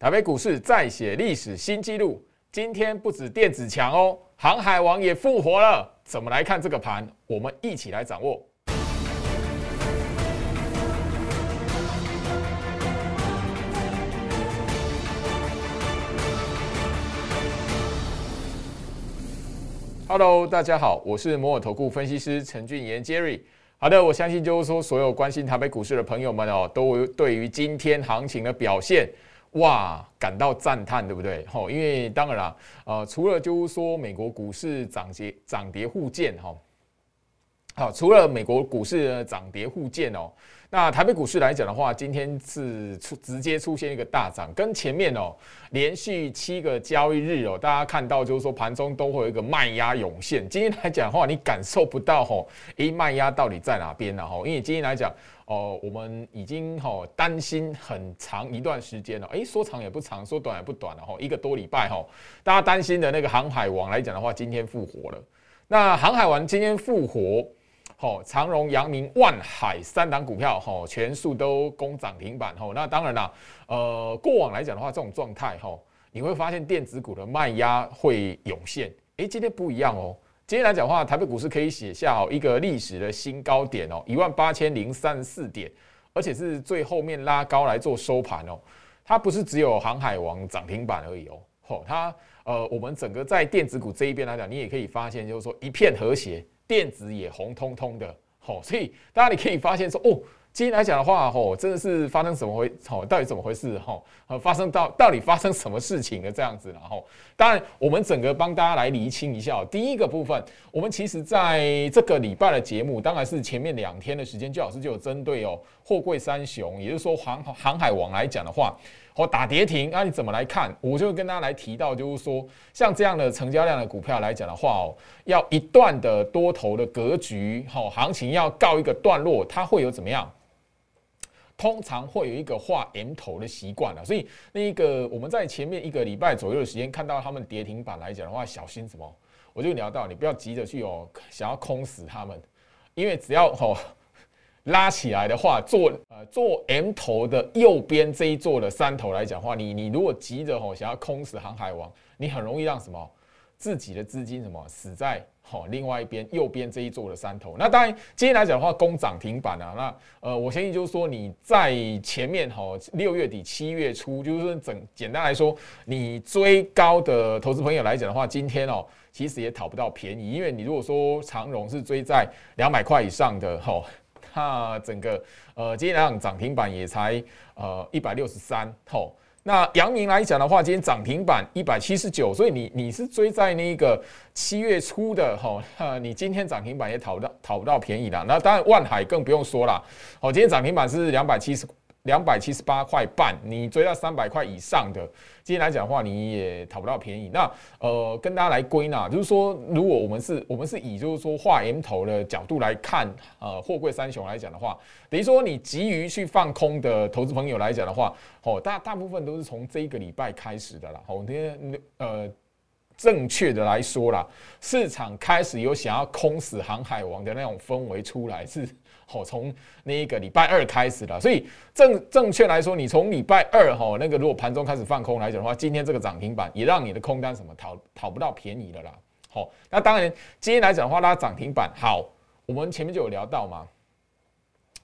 台北股市再写历史新纪录，今天不止电子强哦，航海王也复活了。怎么来看这个盘？我们一起来掌握。Hello，大家好，我是摩尔投顾分析师陈俊言 Jerry。好的，我相信就是说，所有关心台北股市的朋友们哦，都对于今天行情的表现。哇，感到赞叹，对不对？吼，因为当然啦，呃，除了就是说美国股市涨跌涨跌互见，哈，好，除了美国股市涨跌互见哦。那台北股市来讲的话，今天是出直接出现一个大涨，跟前面哦连续七个交易日哦，大家看到就是说盘中都会有一个卖压涌现。今天来讲的话，你感受不到吼，诶，卖压到底在哪边呢？吼，因为今天来讲哦，我们已经吼担心很长一段时间了，诶，说长也不长，说短也不短了，吼，一个多礼拜吼，大家担心的那个航海王来讲的话，今天复活了。那航海王今天复活。好，长荣、阳明、万海三档股票，哈，全数都攻涨停板，哈。那当然啦，呃，过往来讲的话，这种状态，哈，你会发现电子股的卖压会涌现。诶，今天不一样哦。今天来讲的话，台北股市可以写下哦一个历史的新高点哦，一万八千零三十四点，而且是最后面拉高来做收盘哦。它不是只有航海王涨停板而已哦，吼，它呃，我们整个在电子股这一边来讲，你也可以发现，就是说一片和谐。电子也红彤彤的，吼，所以大家你可以发现说，哦，今天来讲的话，吼，真的是发生什么回，吼，到底怎么回事，吼，呃，发生到到底发生什么事情了这样子，然后，当然我们整个帮大家来厘清一下，第一个部分，我们其实在这个礼拜的节目，当然是前面两天的时间，就老师就有针对哦，货柜三雄，也就是说航航海王来讲的话。我打跌停，那你怎么来看？我就跟大家来提到，就是说，像这样的成交量的股票来讲的话哦，要一段的多头的格局，好，行情要告一个段落，它会有怎么样？通常会有一个画 M 头的习惯了，所以那一个我们在前面一个礼拜左右的时间看到他们跌停板来讲的话，小心什么？我就聊到，你不要急着去哦，想要空死他们，因为只要哦。拉起来的话，做呃做 M 头的右边这一座的山头来讲话，你你如果急着吼想要空死航海王，你很容易让什么自己的资金什么死在吼另外一边右边这一座的山头。那当然今天来讲的话，攻涨停板啊，那呃我相信就是说你在前面吼六月底七月初，就是整简单来说，你追高的投资朋友来讲的话，今天哦其实也讨不到便宜，因为你如果说长荣是追在两百块以上的吼。那整个呃，今天来讲涨停板也才呃一百六十三吼。那阳明来讲的话，今天涨停板一百七十九，所以你你是追在那个七月初的吼，你今天涨停板也讨不到讨不到便宜了。那当然万海更不用说了，好，今天涨停板是两百七十。两百七十八块半，你追到三百块以上的，今天来讲的话，你也讨不到便宜。那呃，跟大家来归纳，就是说，如果我们是，我们是以就是说画 M 头的角度来看，呃，货柜三雄来讲的话，等于说你急于去放空的投资朋友来讲的话，哦，大大部分都是从这一个礼拜开始的啦。哦，天呃，正确的来说啦，市场开始有想要空死航海王的那种氛围出来是。好，从那一个礼拜二开始了，所以正正确来说，你从礼拜二哈那个如果盘中开始放空来讲的话，今天这个涨停板也让你的空单什么讨讨不到便宜的啦。好，那当然今天来讲的话，拉涨停板好，我们前面就有聊到嘛。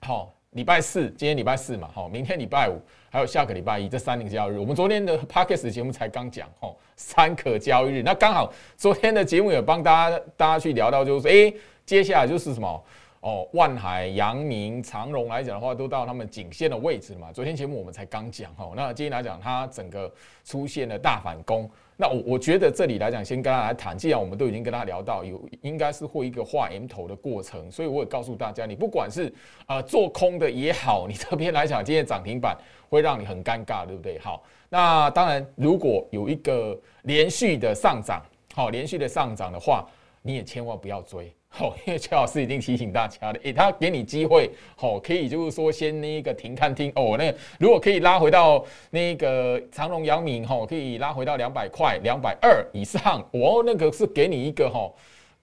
好，礼拜四，今天礼拜四嘛，好，明天礼拜五，还有下个礼拜一，这三个交易日，我们昨天的 p a c k e s 节目才刚讲，吼，三可交易日，那刚好昨天的节目也帮大家大家去聊到，就是说，哎，接下来就是什么？哦，万海、阳明、长荣来讲的话，都到他们颈线的位置嘛。昨天节目我们才刚讲哈，那今天来讲，它整个出现了大反攻。那我我觉得这里来讲，先跟他来谈。既然我们都已经跟他聊到有，应该是会一个画 M 头的过程，所以我也告诉大家，你不管是呃做空的也好，你这边来讲，今天涨停板会让你很尴尬，对不对？好，那当然，如果有一个连续的上涨，好，连续的上涨的话，你也千万不要追。好，因为邱老师已经提醒大家了，诶，他给你机会，好，可以就是说先那个停看听哦，那如果可以拉回到那个长隆、阳明，哈，可以拉回到两百块、两百二以上，哦，那个是给你一个哈，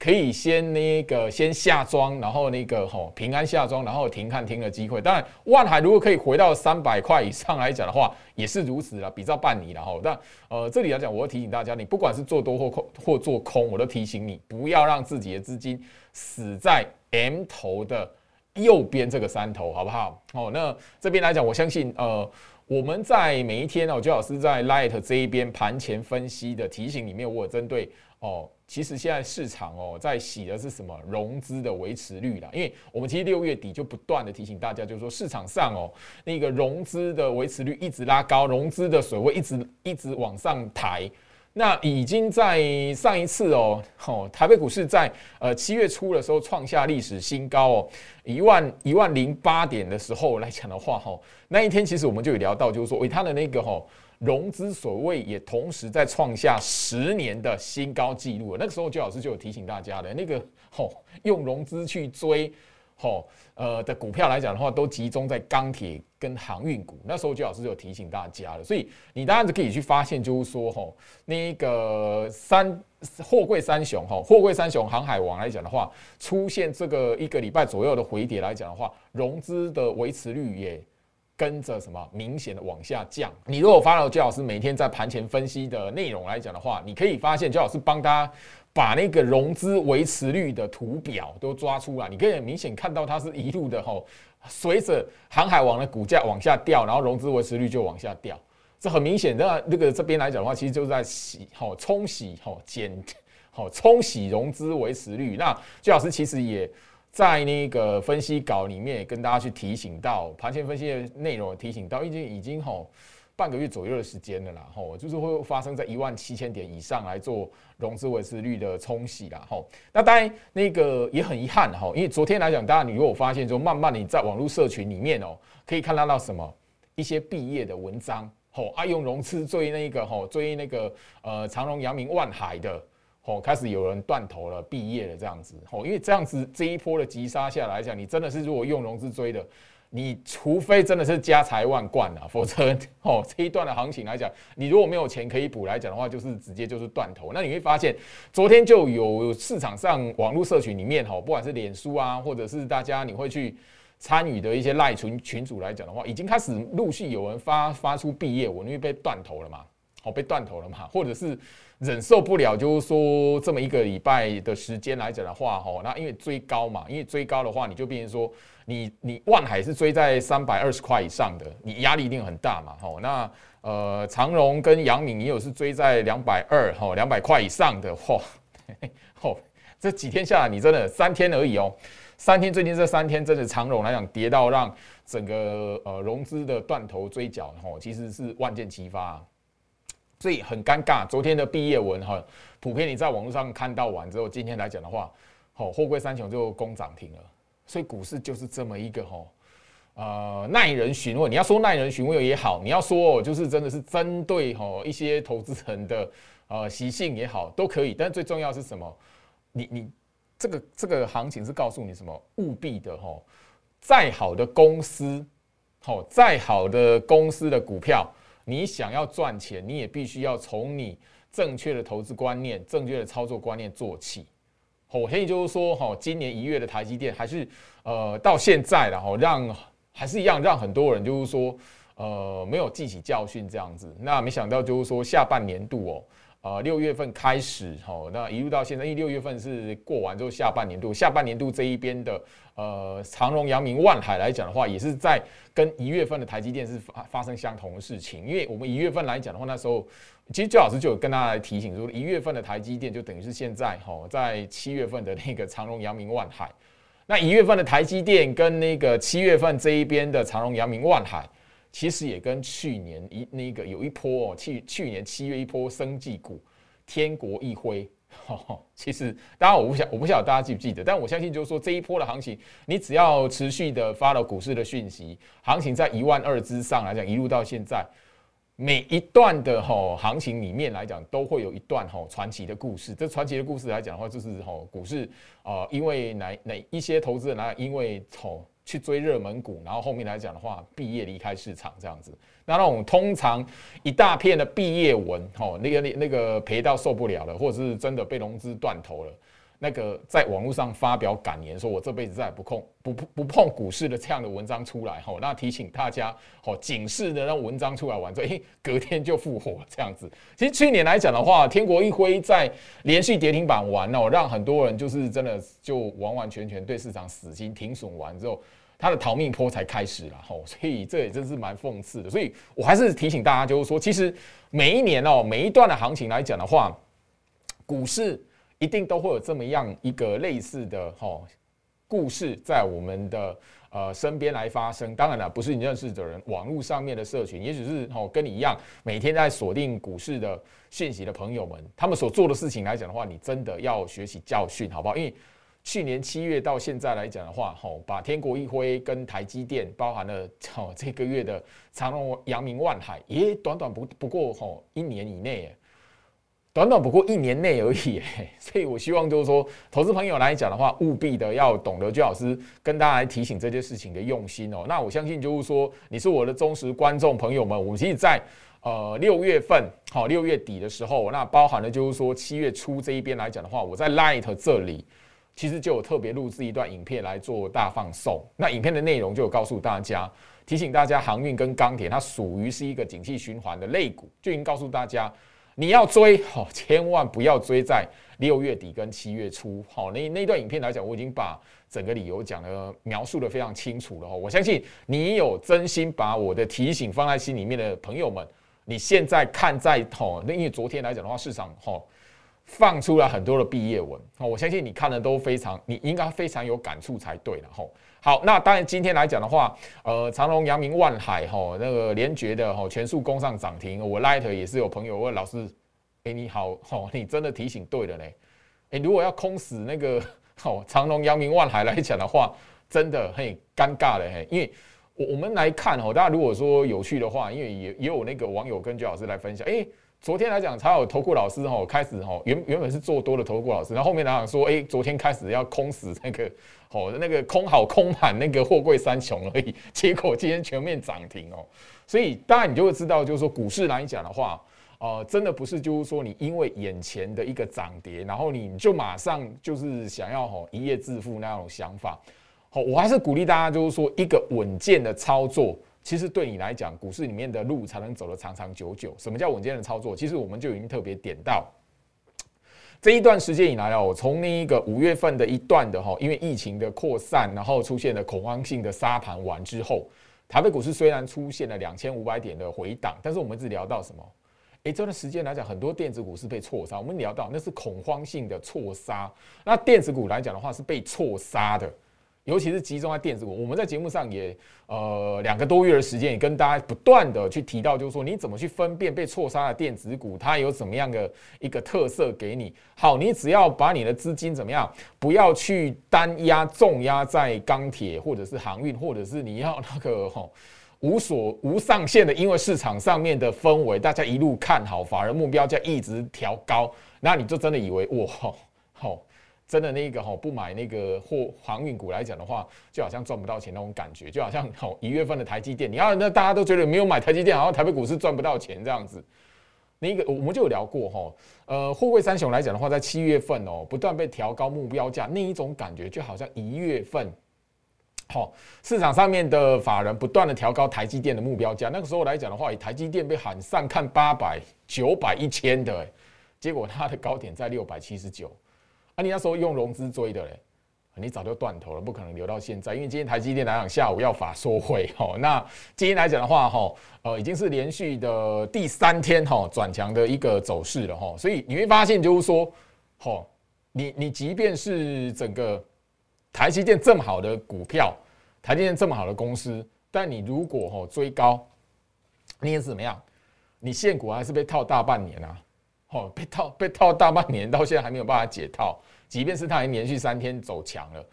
可以先那个先下庄，然后那个吼平安下庄，然后停看停的机会。当然，万海如果可以回到三百块以上来讲的话，也是如此了，比照办理了吼。但呃，这里来讲，我要提醒大家，你不管是做多或空或做空，我都提醒你，不要让自己的资金死在 M 头的右边这个山头，好不好？哦，那这边来讲，我相信呃，我们在每一天哦，周老师在 Light 这一边盘前分析的提醒里面，我有针对哦。其实现在市场哦，在洗的是什么融资的维持率啦？因为我们其实六月底就不断的提醒大家，就是说市场上哦，那个融资的维持率一直拉高，融资的水位一直一直往上抬。那已经在上一次哦，哦，台北股市在呃七月初的时候创下历史新高哦，一万一万零八点的时候来讲的话，哈，那一天其实我们就有聊到，就是说，诶它的那个哈。融资所谓也同时在创下十年的新高纪录。那个时候，周老师就有提醒大家的，那个吼用融资去追吼呃的股票来讲的话，都集中在钢铁跟航运股。那时候，周老师就有提醒大家了。所以你当然可以去发现，就是说吼那个三货柜三雄吼货柜三雄航海王来讲的话，出现这个一个礼拜左右的回跌来讲的话，融资的维持率也。跟着什么明显的往下降？你如果发了焦老师每天在盘前分析的内容来讲的话，你可以发现焦老师帮大家把那个融资维持率的图表都抓出来，你可以很明显看到它是一路的吼，随着航海王的股价往下掉，然后融资维持率就往下掉，这很明显的。那个这边来讲的话，其实就是在洗吼冲洗吼减吼冲洗融资维持率。那焦老师其实也。在那个分析稿里面也，跟大家去提醒到盘前分析的内容，提醒到已经已经吼半个月左右的时间了啦，吼就是会发生在一万七千点以上来做融资维持率的冲洗啦，吼。那当然那个也很遗憾哈，因为昨天来讲，大家你如果发现说，慢慢你在网络社群里面哦，可以看到到什么一些毕业的文章，吼爱用融资追那个吼追那个呃长隆、阳明、万海的。哦，开始有人断头了，毕业了这样子。哦，因为这样子这一波的急杀下来讲，你真的是如果用融资追的，你除非真的是家财万贯啊，否则哦这一段的行情来讲，你如果没有钱可以补来讲的话，就是直接就是断头。那你会发现，昨天就有市场上网络社群里面，哈，不管是脸书啊，或者是大家你会去参与的一些赖群群主来讲的话，已经开始陆续有人发发出毕业文，因为被断头了嘛，哦，被断头了嘛，或者是。忍受不了，就是说这么一个礼拜的时间来讲的话，吼，那因为追高嘛，因为追高的话，你就变成说，你你万海是追在三百二十块以上的，你压力一定很大嘛，吼，那呃长荣跟杨敏也有是追在两百二，吼，两百块以上的，嚯，嚯，这几天下来，你真的三天而已哦，三天最近这三天真的长荣来讲跌到让整个呃融资的断头追缴，吼，其实是万箭齐发。所以很尴尬，昨天的毕业文哈，普遍你在网络上看到完之后，今天来讲的话，好，货柜三雄就攻涨停了。所以股市就是这么一个哈，呃，耐人寻味。你要说耐人寻味也好，你要说就是真的是针对哈一些投资人的呃习性也好，都可以。但最重要是什么？你你这个这个行情是告诉你什么？务必的哈，再好的公司，好再好的公司的股票。你想要赚钱，你也必须要从你正确的投资观念、正确的操作观念做起。我可以就是说，哈，今年一月的台积电还是呃到现在了，哈，让还是一样让很多人就是说，呃，没有记起教训这样子。那没想到就是说下半年度哦。呃，六月份开始，吼，那一路到现在，因为六月份是过完之后下半年度，下半年度这一边的，呃，长荣、阳明、万海来讲的话，也是在跟一月份的台积电是发发生相同的事情。因为我们一月份来讲的话，那时候其实周老师就有跟大家来提醒说，一月份的台积电就等于是现在，吼，在七月份的那个长荣、阳明、万海，那一月份的台积电跟那个七月份这一边的长荣、阳明、万海。其实也跟去年一那个有一波哦，去去年七月一波生技股，天国一辉。其实当然我不晓我不晓得大家记不记得，但我相信就是说这一波的行情，你只要持续的发了股市的讯息，行情在一万二之上来讲，一路到现在，每一段的吼行情里面来讲，都会有一段吼传奇的故事。这传奇的故事来讲的话，就是吼股市啊，因为哪哪一些投资人啊，因为吼。去追热门股，然后后面来讲的话，毕业离开市场这样子。那那种通常一大片的毕业文，吼，那个那那个赔到受不了了，或者是真的被融资断头了，那个在网络上发表感言，说我这辈子再也不碰不不不碰股市的这样的文章出来，吼，那提醒大家，吼，警示的那文章出来完之后，隔天就复活这样子。其实去年来讲的话，天国一挥在连续跌停板完哦，让很多人就是真的就完完全全对市场死心停损完之后，他的逃命坡才开始了，吼，所以这也真是蛮讽刺的。所以我还是提醒大家，就是说，其实每一年哦，每一段的行情来讲的话，股市。一定都会有这么样一个类似的哈故事，在我们的呃身边来发生。当然了，不是你认识的人，网络上面的社群，也许是哦跟你一样每天在锁定股市的讯息的朋友们，他们所做的事情来讲的话，你真的要学习教训，好不好？因为去年七月到现在来讲的话，吼把天国一辉跟台积电包含了哦这个月的长隆、阳明、万海，也短短不不过吼一年以内。短短不过一年内而已，所以我希望就是说，投资朋友来讲的话，务必的要懂得居老师跟大家来提醒这件事情的用心哦。那我相信就是说，你是我的忠实观众朋友们，我们其实在呃六月份，好六月底的时候，那包含了就是说七月初这一边来讲的话，我在 Light 这里其实就有特别录制一段影片来做大放送。那影片的内容就有告诉大家，提醒大家航运跟钢铁它属于是一个景气循环的类股，就已经告诉大家。你要追好，千万不要追在六月底跟七月初。好，那那段影片来讲，我已经把整个理由讲的描述的非常清楚了。我相信你有真心把我的提醒放在心里面的朋友们，你现在看在吼，那因为昨天来讲的话，市场吼放出了很多的毕业文。哦，我相信你看的都非常，你应该非常有感触才对了。吼。好，那当然今天来讲的话，呃，长隆、阳明、万海，哈，那个连觉的，哈，全数攻上涨停。我 Light 也是有朋友问老师，哎，你好，哈，你真的提醒对了嘞。哎，如果要空死那个，哦，长隆、阳明、万海来讲的话，真的很尴尬的，嘿，因为我我们来看，哦，大家如果说有趣的话，因为也也有那个网友跟居老师来分享，哎。昨天来讲，才有投顾老师哦开始哦原原本是做多的投顾老师，然后后面来讲说，哎，昨天开始要空死那个哦那个空好空满那个货柜三雄而已，结果今天全面涨停哦，所以当然你就会知道，就是说股市来讲的话，呃，真的不是就是说你因为眼前的一个涨跌，然后你就马上就是想要吼一夜致富那种想法，好，我还是鼓励大家就是说一个稳健的操作。其实对你来讲，股市里面的路才能走得长长久久。什么叫稳健的操作？其实我们就已经特别点到这一段时间以来哦，从那一个五月份的一段的哈，因为疫情的扩散，然后出现了恐慌性的杀盘完之后，台北股市虽然出现了两千五百点的回档，但是我们只聊到什么？诶，这段时间来讲，很多电子股是被错杀。我们聊到那是恐慌性的错杀，那电子股来讲的话是被错杀的。尤其是集中在电子股，我们在节目上也呃两个多月的时间，也跟大家不断的去提到，就是说你怎么去分辨被错杀的电子股，它有怎么样的一个特色给你。好，你只要把你的资金怎么样，不要去单压重压在钢铁或者是航运，或者是你要那个吼 无所无上限的，因为市场上面的氛围，大家一路看好，反而目标价一直调高，那你就真的以为哇好。真的那个哈不买那个货航运股来讲的话，就好像赚不到钱那种感觉，就好像哦一月份的台积电，你要那大家都觉得没有买台积电，好像台北股市赚不到钱这样子。那个我们就有聊过哈，呃，货柜三雄来讲的话，在七月份哦不断被调高目标价，那一种感觉就好像一月份，好市场上面的法人不断的调高台积电的目标价，那个时候来讲的话，以台积电被喊上看八百、九百、一千的，结果它的高点在六百七十九。啊，你那时候用融资追的嘞，你早就断头了，不可能留到现在。因为今天台积电来讲，下午要法说会，哦，那今天来讲的话，哈，呃，已经是连续的第三天，哈，转强的一个走势了，哈。所以你会发现，就是说，哈，你你即便是整个台积电这么好的股票，台积电这么好的公司，但你如果哈追高，你也怎么样？你现股还是被套大半年啊。哦，被套被套大半年，到现在还没有办法解套。即便是它已经连续三天走强了，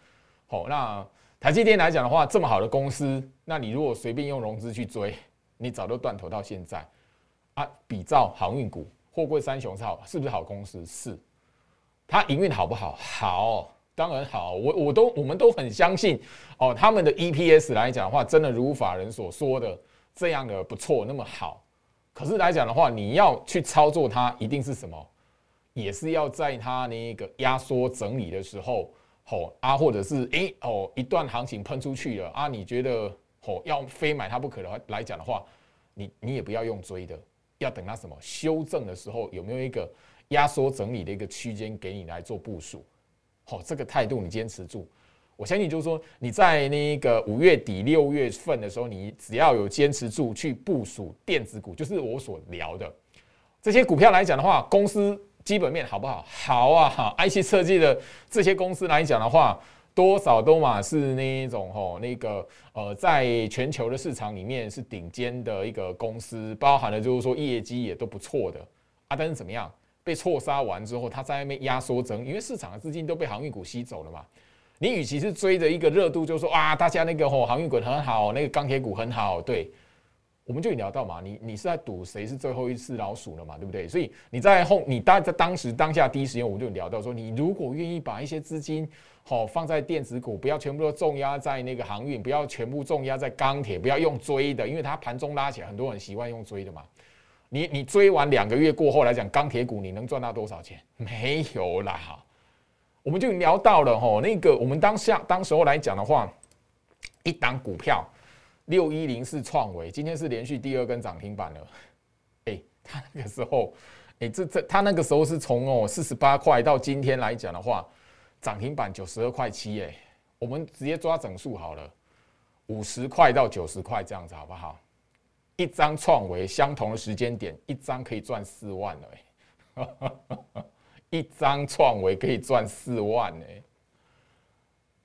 好，那台积电来讲的话，这么好的公司，那你如果随便用融资去追，你早就断头到现在啊。比照航运股，货柜三雄是好，是不是好公司？是。它营运好不好？好，当然好。我我都我们都很相信哦，他们的 EPS 来讲的话，真的如法人所说的这样的不错，那么好。可是来讲的话，你要去操作它，一定是什么？也是要在它那个压缩整理的时候，吼啊，或者是诶哦一段行情喷出去了啊，你觉得吼要非买它不可的话来讲的话，你你也不要用追的，要等它什么修正的时候，有没有一个压缩整理的一个区间给你来做部署？好，这个态度你坚持住，我相信就是说你在那个五月底六月份的时候，你只要有坚持住去部署电子股，就是我所聊的这些股票来讲的话，公司。基本面好不好？好啊！哈，IC 设计的这些公司来讲的话，多少都嘛是那一种吼，那个呃，在全球的市场里面是顶尖的一个公司，包含了就是说业绩也都不错的啊。但是怎么样？被错杀完之后，它在外面压缩增，因为市场的资金都被航运股吸走了嘛。你与其是追着一个热度，就说啊，大家那个吼航运股很好，那个钢铁股很好，对。我们就聊到嘛，你你是在赌谁是最后一次老鼠了嘛，对不对？所以你在后，你当在当时当下第一时间，我们就聊到说，你如果愿意把一些资金好放在电子股，不要全部都重压在那个航运，不要全部重压在钢铁，不要用追的，因为它盘中拉起来，很多人习惯用追的嘛。你你追完两个月过后来讲，钢铁股你能赚到多少钱？没有啦。我们就聊到了吼，那个我们当下当时候来讲的话，一档股票。六一零是创维，今天是连续第二根涨停板了。哎，他那个时候，哎，这这他那个时候是从哦四十八块到今天来讲的话，涨停板九十二块七。哎，我们直接抓整数好了，五十块到九十块这样子好不好？一张创维相同的时间点，一张可以赚四万了。哎，一张创维可以赚四万呢。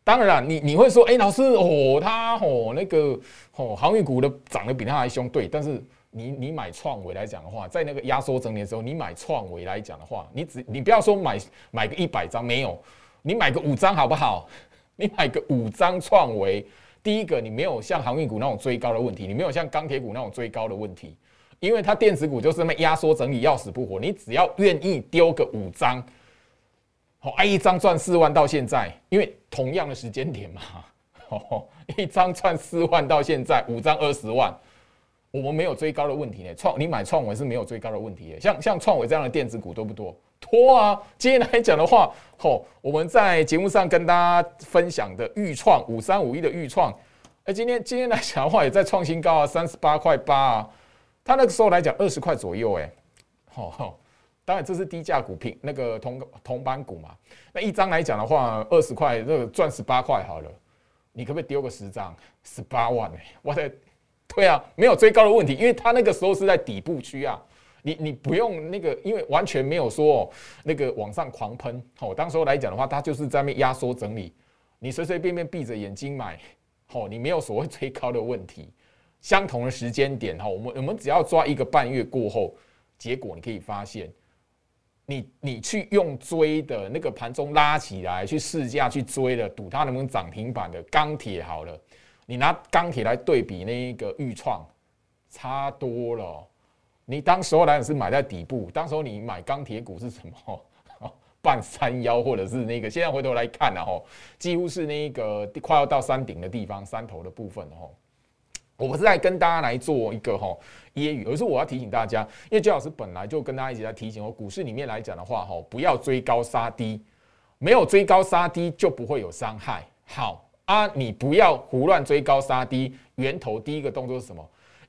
当然你你会说，哎，老师，哦，他哦那个哦航运股的涨得比他还凶，对。但是你你买创维来讲的话，在那个压缩整理的时候，你买创维来讲的话，你只你不要说买买个一百张没有，你买个五张好不好？你买个五张创维，第一个你没有像航运股那种追高的问题，你没有像钢铁股那种追高的问题，因为它电子股就是那么压缩整理要死不活，你只要愿意丢个五张。哦，哎，一张赚四万到现在，因为同样的时间点嘛，哦，一张赚四万到现在，五张二十万，我们没有追高的问题呢。创你买创维是没有追高的问题的，像像创维这样的电子股多不多？多啊！今天来讲的话，哦，我们在节目上跟大家分享的预创五三五一的预创，哎，今天今天来讲的话也在创新高啊，三十八块八啊，它那个时候来讲二十块左右，哎，好。当然，这是低价股品，那个同同板股嘛。那一张来讲的话，二十块，这个赚十八块好了。你可不可以丢个十张，十八万哎？我的，对啊，没有追高的问题，因为它那个时候是在底部区啊。你你不用那个，因为完全没有说那个往上狂喷。哦，当时候来讲的话，它就是在那压缩整理。你随随便便闭着眼睛买，哦，你没有所谓追高的问题。相同的时间点，哈，我们我们只要抓一个半月过后，结果你可以发现。你你去用追的那个盘中拉起来去试驾去追的，赌它能不能涨停板的钢铁好了，你拿钢铁来对比那一个预创，差多了。你当时候来讲是买在底部，当时候你买钢铁股是什么？半山腰或者是那个，现在回头来看了吼，几乎是那个快要到山顶的地方，山头的部分吼。我不是在跟大家来做一个哈揶揄，而是我要提醒大家，因为焦老师本来就跟大家一起在提醒，我股市里面来讲的话，哈，不要追高杀低，没有追高杀低就不会有伤害。好啊，你不要胡乱追高杀低，源头第一个动作是什么？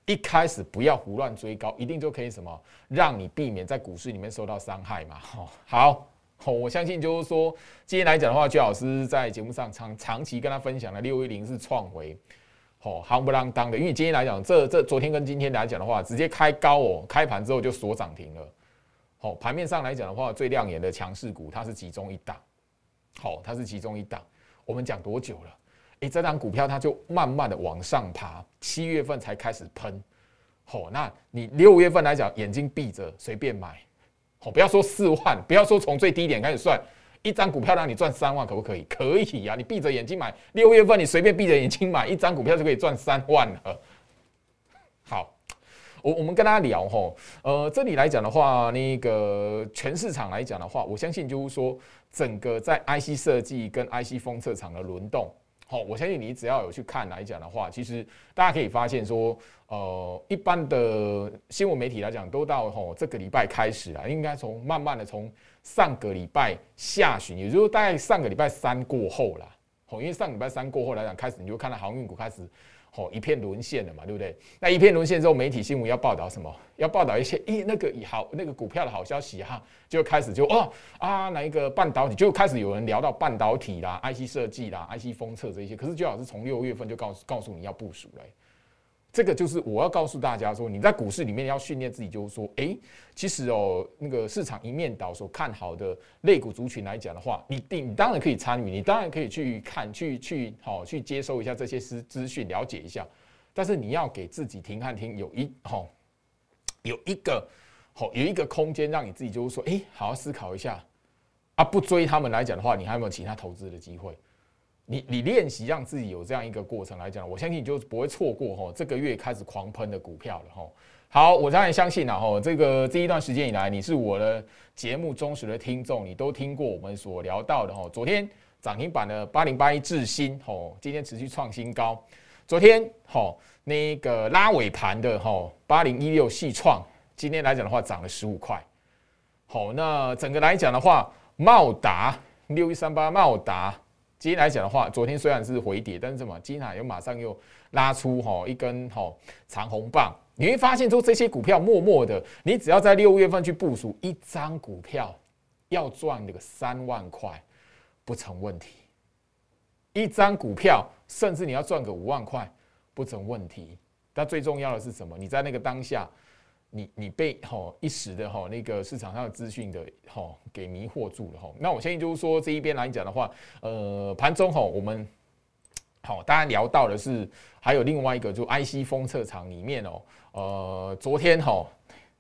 一开始不要胡乱追高，一定就可以什么，让你避免在股市里面受到伤害嘛。好，好，我相信就是说，今天来讲的话，焦老师在节目上长长期跟他分享的六一零是创维。哦，行不啷当的，因为今天来讲，这这昨天跟今天来讲的话，直接开高哦，开盘之后就锁涨停了。好，盘面上来讲的话，最亮眼的强势股，它是其中一档。好，它是其中一档。我们讲多久了？诶，这档股票它就慢慢的往上爬，七月份才开始喷。好，那你六月份来讲，眼睛闭着随便买。好，不要说四万，不要说从最低点开始算。一张股票让你赚三万，可不可以？可以呀！你闭着眼睛买，六月份你随便闭着眼睛买一张股票就可以赚三万了。好，我我们跟大家聊吼，呃，这里来讲的话，那个全市场来讲的话，我相信就是说，整个在 IC 设计跟 IC 封测厂的轮动，好，我相信你只要有去看来讲的话，其实大家可以发现说，呃，一般的新闻媒体来讲，都到吼这个礼拜开始啊，应该从慢慢的从上个礼拜下旬，也就是大概上个礼拜三过后啦，吼，因为上礼拜三过后来讲，开始你就看到航运股开始。哦，一片沦陷了嘛，对不对？那一片沦陷之后，媒体新闻要报道什么？要报道一些，诶，那个好，那个股票的好消息哈，就开始就哦啊，哪一个半导体就开始有人聊到半导体啦、IC 设计啦、IC 封测这些。可是最好是从六月份就告诉告诉你要部署了。这个就是我要告诉大家说，你在股市里面要训练自己，就是说，哎，其实哦，那个市场一面倒所看好的类股族群来讲的话，你你当然可以参与，你当然可以去看，去去好去接收一下这些资资讯，了解一下。但是你要给自己停看停，有一好有一个好有一个空间，让你自己就是说，哎，好好思考一下啊，不追他们来讲的话，你还有没有其他投资的机会？你你练习让自己有这样一个过程来讲，我相信你就不会错过哈这个月开始狂喷的股票了哈。好，我当然相信了哈，这个这一段时间以来，你是我的节目忠实的听众，你都听过我们所聊到的哈。昨天涨停板的八零八一智新吼，今天持续创新高。昨天吼那个拉尾盘的吼八零一六细创，今天来讲的话涨了十五块。好，那整个来讲的话，茂达六一三八茂达。今天来讲的话，昨天虽然是回跌，但是什么？今天又马上又拉出哈一根哈长红棒。你会发现说这些股票默默的，你只要在六月份去部署一张股票，要赚那个三万块不成问题。一张股票，甚至你要赚个五万块不成问题。但最重要的是什么？你在那个当下。你你被吼一时的吼那个市场上的资讯的吼给迷惑住了吼，那我相信就是说这一边来讲的话，呃盘中吼我们好大家聊到的是还有另外一个就 IC 封测厂里面哦，呃昨天吼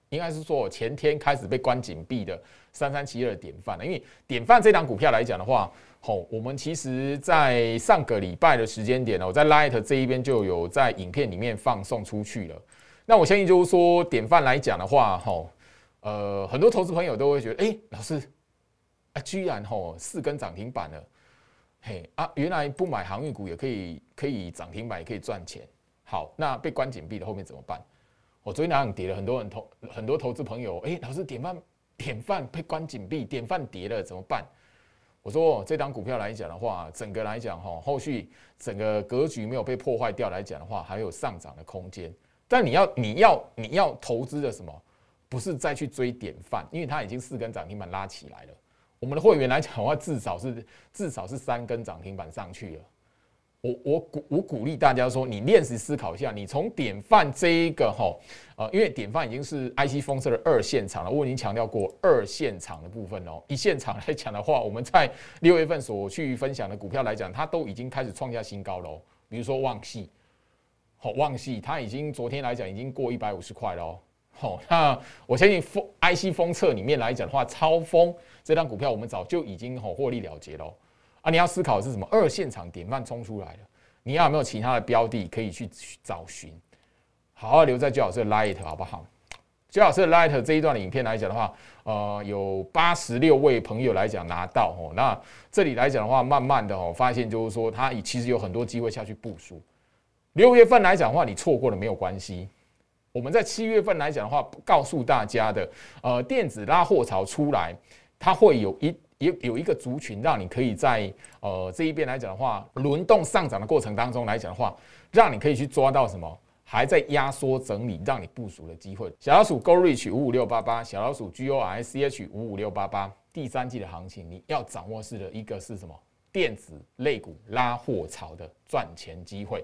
应该是说前天开始被关紧闭的三三七二典范了，因为典范这档股票来讲的话，吼我们其实在上个礼拜的时间点呢，我在 Light 这一边就有在影片里面放送出去了。那我相信就是说，典范来讲的话，哈，呃，很多投资朋友都会觉得，哎，老师，啊，居然吼四根涨停板了，嘿啊，原来不买航运股也可以，可以涨停板也可以赚钱。好，那被关紧闭的后面怎么办？我昨天早上跌了，很多人投，很多投资朋友，哎，老师，典范，典范被关紧闭，典范跌了怎么办？我说这张股票来讲的话，整个来讲哈，后续整个格局没有被破坏掉来讲的话，还有上涨的空间。但你要你要你要投资的什么？不是再去追典范，因为它已经四根涨停板拉起来了。我们的会员来讲的话，至少是至少是三根涨停板上去了。我我鼓我鼓励大家说，你练习思考一下，你从典范这一个哈呃，因为典范已经是 IC 封测的二线厂了。我已经强调过二线厂的部分哦。一线厂来讲的话，我们在六月份所去分享的股票来讲，它都已经开始创下新高喽。比如说旺系。好，旺系它已经昨天来讲已经过一百五十块了哦。好，那我相信封 IC 封测里面来讲的话，超封这张股票我们早就已经好获利了结了。啊，你要思考的是什么？二线场点慢冲出来了，你要有没有其他的标的可以去找寻？好好留在最老师的 Light 好不好？最老师的 Light 这一段的影片来讲的话，呃，有八十六位朋友来讲拿到哦。那这里来讲的话，慢慢的哦，发现就是说，它其实有很多机会下去部署。六月份来讲的话，你错过了没有关系。我们在七月份来讲的话，告诉大家的，呃，电子拉货潮出来，它会有一有有一个族群，让你可以在呃这一边来讲的话，轮动上涨的过程当中来讲的话，让你可以去抓到什么还在压缩整理，让你部署的机会。小老鼠 Go Reach 五五六八八，小老鼠 G O R C H 五五六八八，第三季的行情你要掌握是的一个是什么？电子类股拉货潮的赚钱机会。